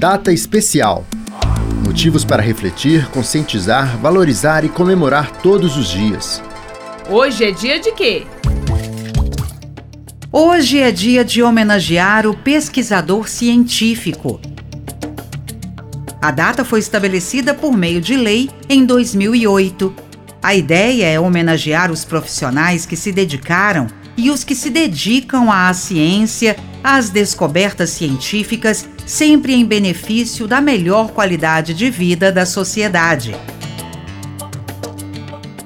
Data especial. Motivos para refletir, conscientizar, valorizar e comemorar todos os dias. Hoje é dia de quê? Hoje é dia de homenagear o pesquisador científico. A data foi estabelecida por meio de lei em 2008. A ideia é homenagear os profissionais que se dedicaram e os que se dedicam à ciência, às descobertas científicas, sempre em benefício da melhor qualidade de vida da sociedade.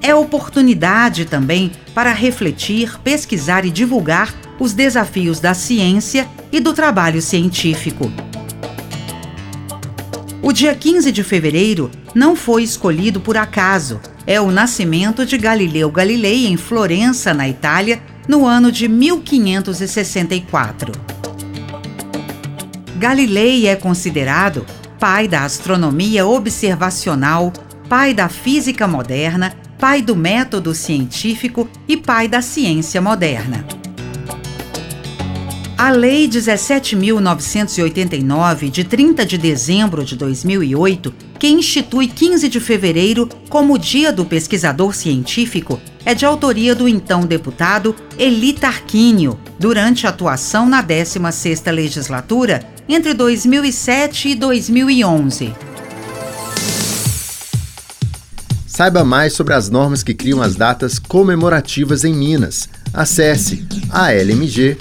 É oportunidade também para refletir, pesquisar e divulgar os desafios da ciência e do trabalho científico. O dia 15 de fevereiro não foi escolhido por acaso. É o nascimento de Galileu Galilei em Florença, na Itália, no ano de 1564. Galilei é considerado pai da astronomia observacional, pai da física moderna, pai do método científico e pai da ciência moderna. A Lei 17.989, de 30 de dezembro de 2008, que institui 15 de fevereiro como Dia do Pesquisador Científico, é de autoria do então deputado Eli Tarquínio, durante atuação na 16ª legislatura entre 2007 e 2011. Saiba mais sobre as normas que criam as datas comemorativas em Minas. Acesse almg.gov.br.